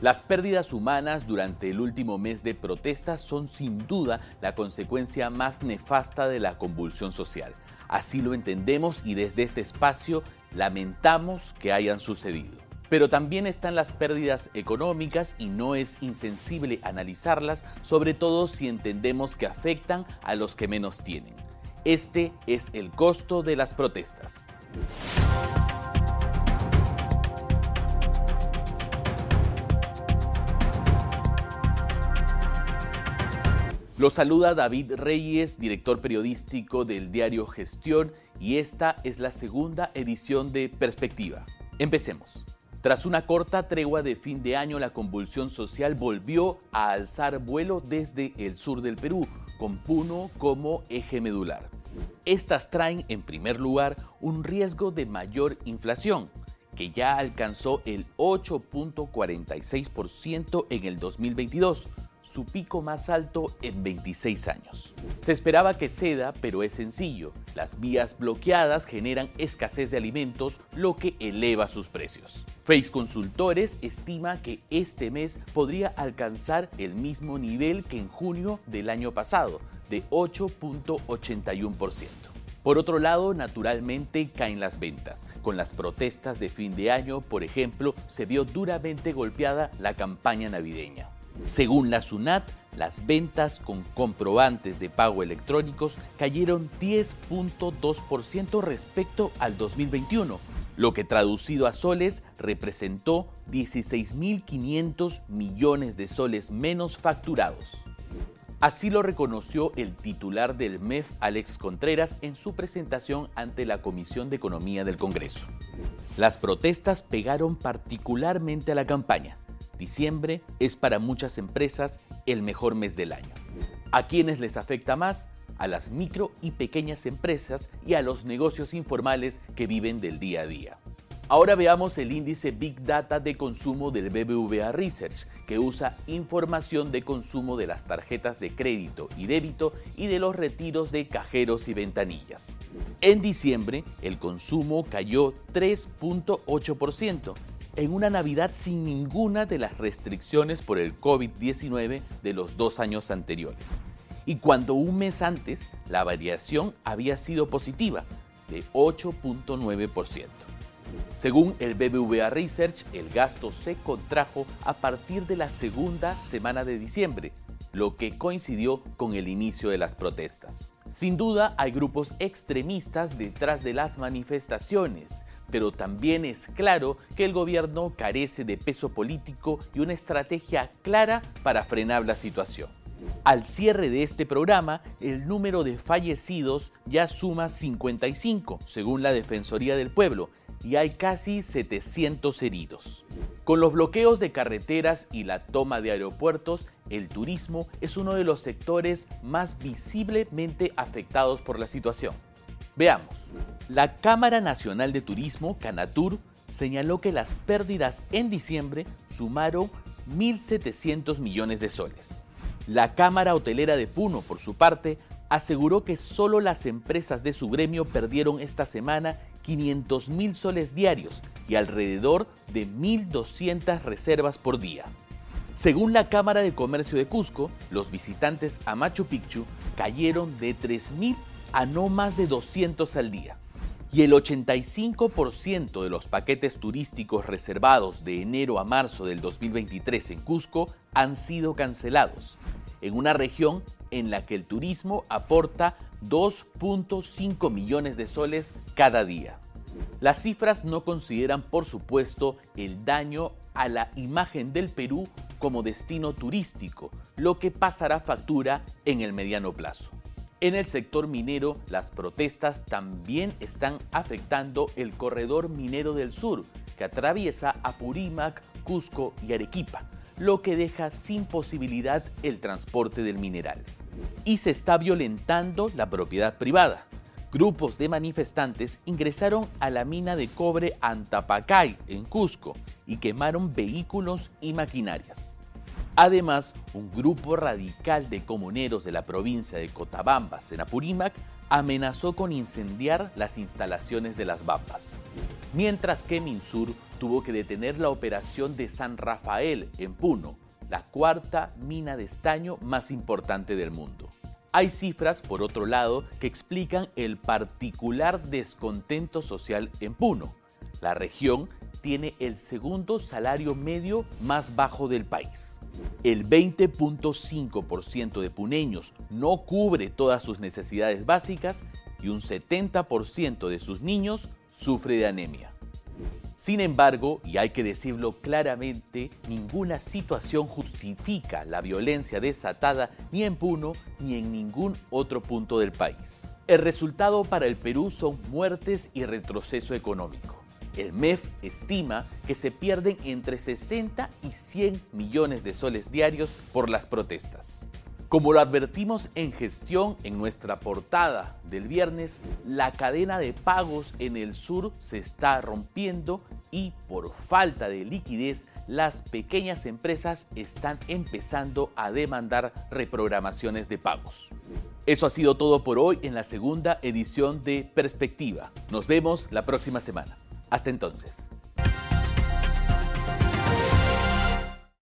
Las pérdidas humanas durante el último mes de protestas son sin duda la consecuencia más nefasta de la convulsión social. Así lo entendemos y desde este espacio lamentamos que hayan sucedido. Pero también están las pérdidas económicas y no es insensible analizarlas, sobre todo si entendemos que afectan a los que menos tienen. Este es el costo de las protestas. Lo saluda David Reyes, director periodístico del diario Gestión, y esta es la segunda edición de Perspectiva. Empecemos. Tras una corta tregua de fin de año, la convulsión social volvió a alzar vuelo desde el sur del Perú, con Puno como eje medular. Estas traen, en primer lugar, un riesgo de mayor inflación, que ya alcanzó el 8.46% en el 2022, su pico más alto en 26 años. Se esperaba que ceda, pero es sencillo. Las vías bloqueadas generan escasez de alimentos, lo que eleva sus precios. Face Consultores estima que este mes podría alcanzar el mismo nivel que en junio del año pasado, de 8.81%. Por otro lado, naturalmente caen las ventas. Con las protestas de fin de año, por ejemplo, se vio duramente golpeada la campaña navideña. Según la SUNAT, las ventas con comprobantes de pago electrónicos cayeron 10.2% respecto al 2021, lo que traducido a soles representó 16.500 millones de soles menos facturados. Así lo reconoció el titular del MEF, Alex Contreras, en su presentación ante la Comisión de Economía del Congreso. Las protestas pegaron particularmente a la campaña. Diciembre es para muchas empresas el mejor mes del año. ¿A quiénes les afecta más? A las micro y pequeñas empresas y a los negocios informales que viven del día a día. Ahora veamos el índice Big Data de consumo del BBVA Research, que usa información de consumo de las tarjetas de crédito y débito y de los retiros de cajeros y ventanillas. En diciembre, el consumo cayó 3.8%, en una Navidad sin ninguna de las restricciones por el COVID-19 de los dos años anteriores. Y cuando un mes antes la variación había sido positiva, de 8.9%. Según el BBVA Research, el gasto se contrajo a partir de la segunda semana de diciembre, lo que coincidió con el inicio de las protestas. Sin duda hay grupos extremistas detrás de las manifestaciones, pero también es claro que el gobierno carece de peso político y una estrategia clara para frenar la situación. Al cierre de este programa, el número de fallecidos ya suma 55, según la Defensoría del Pueblo, y hay casi 700 heridos. Con los bloqueos de carreteras y la toma de aeropuertos, el turismo es uno de los sectores más visiblemente afectados por la situación. Veamos. La Cámara Nacional de Turismo, Canatur, señaló que las pérdidas en diciembre sumaron 1.700 millones de soles. La Cámara Hotelera de Puno, por su parte, aseguró que solo las empresas de su gremio perdieron esta semana 500 mil soles diarios y alrededor de 1.200 reservas por día. Según la Cámara de Comercio de Cusco, los visitantes a Machu Picchu cayeron de 3.000 a no más de 200 al día. Y el 85% de los paquetes turísticos reservados de enero a marzo del 2023 en Cusco han sido cancelados, en una región en la que el turismo aporta 2.5 millones de soles cada día. Las cifras no consideran, por supuesto, el daño a la imagen del Perú como destino turístico, lo que pasará factura en el mediano plazo. En el sector minero, las protestas también están afectando el corredor minero del sur, que atraviesa Apurímac, Cusco y Arequipa, lo que deja sin posibilidad el transporte del mineral y se está violentando la propiedad privada. Grupos de manifestantes ingresaron a la mina de cobre Antapacay en Cusco y quemaron vehículos y maquinarias. Además, un grupo radical de comuneros de la provincia de Cotabambas, en Apurímac, amenazó con incendiar las instalaciones de las Bambas. Mientras que Minsur tuvo que detener la operación de San Rafael en Puno, la cuarta mina de estaño más importante del mundo. Hay cifras, por otro lado, que explican el particular descontento social en Puno. La región tiene el segundo salario medio más bajo del país. El 20.5% de puneños no cubre todas sus necesidades básicas y un 70% de sus niños sufre de anemia. Sin embargo, y hay que decirlo claramente, ninguna situación justifica la violencia desatada ni en Puno ni en ningún otro punto del país. El resultado para el Perú son muertes y retroceso económico. El MEF estima que se pierden entre 60 y 100 millones de soles diarios por las protestas. Como lo advertimos en gestión en nuestra portada del viernes, la cadena de pagos en el sur se está rompiendo y por falta de liquidez las pequeñas empresas están empezando a demandar reprogramaciones de pagos. Eso ha sido todo por hoy en la segunda edición de Perspectiva. Nos vemos la próxima semana. Hasta entonces.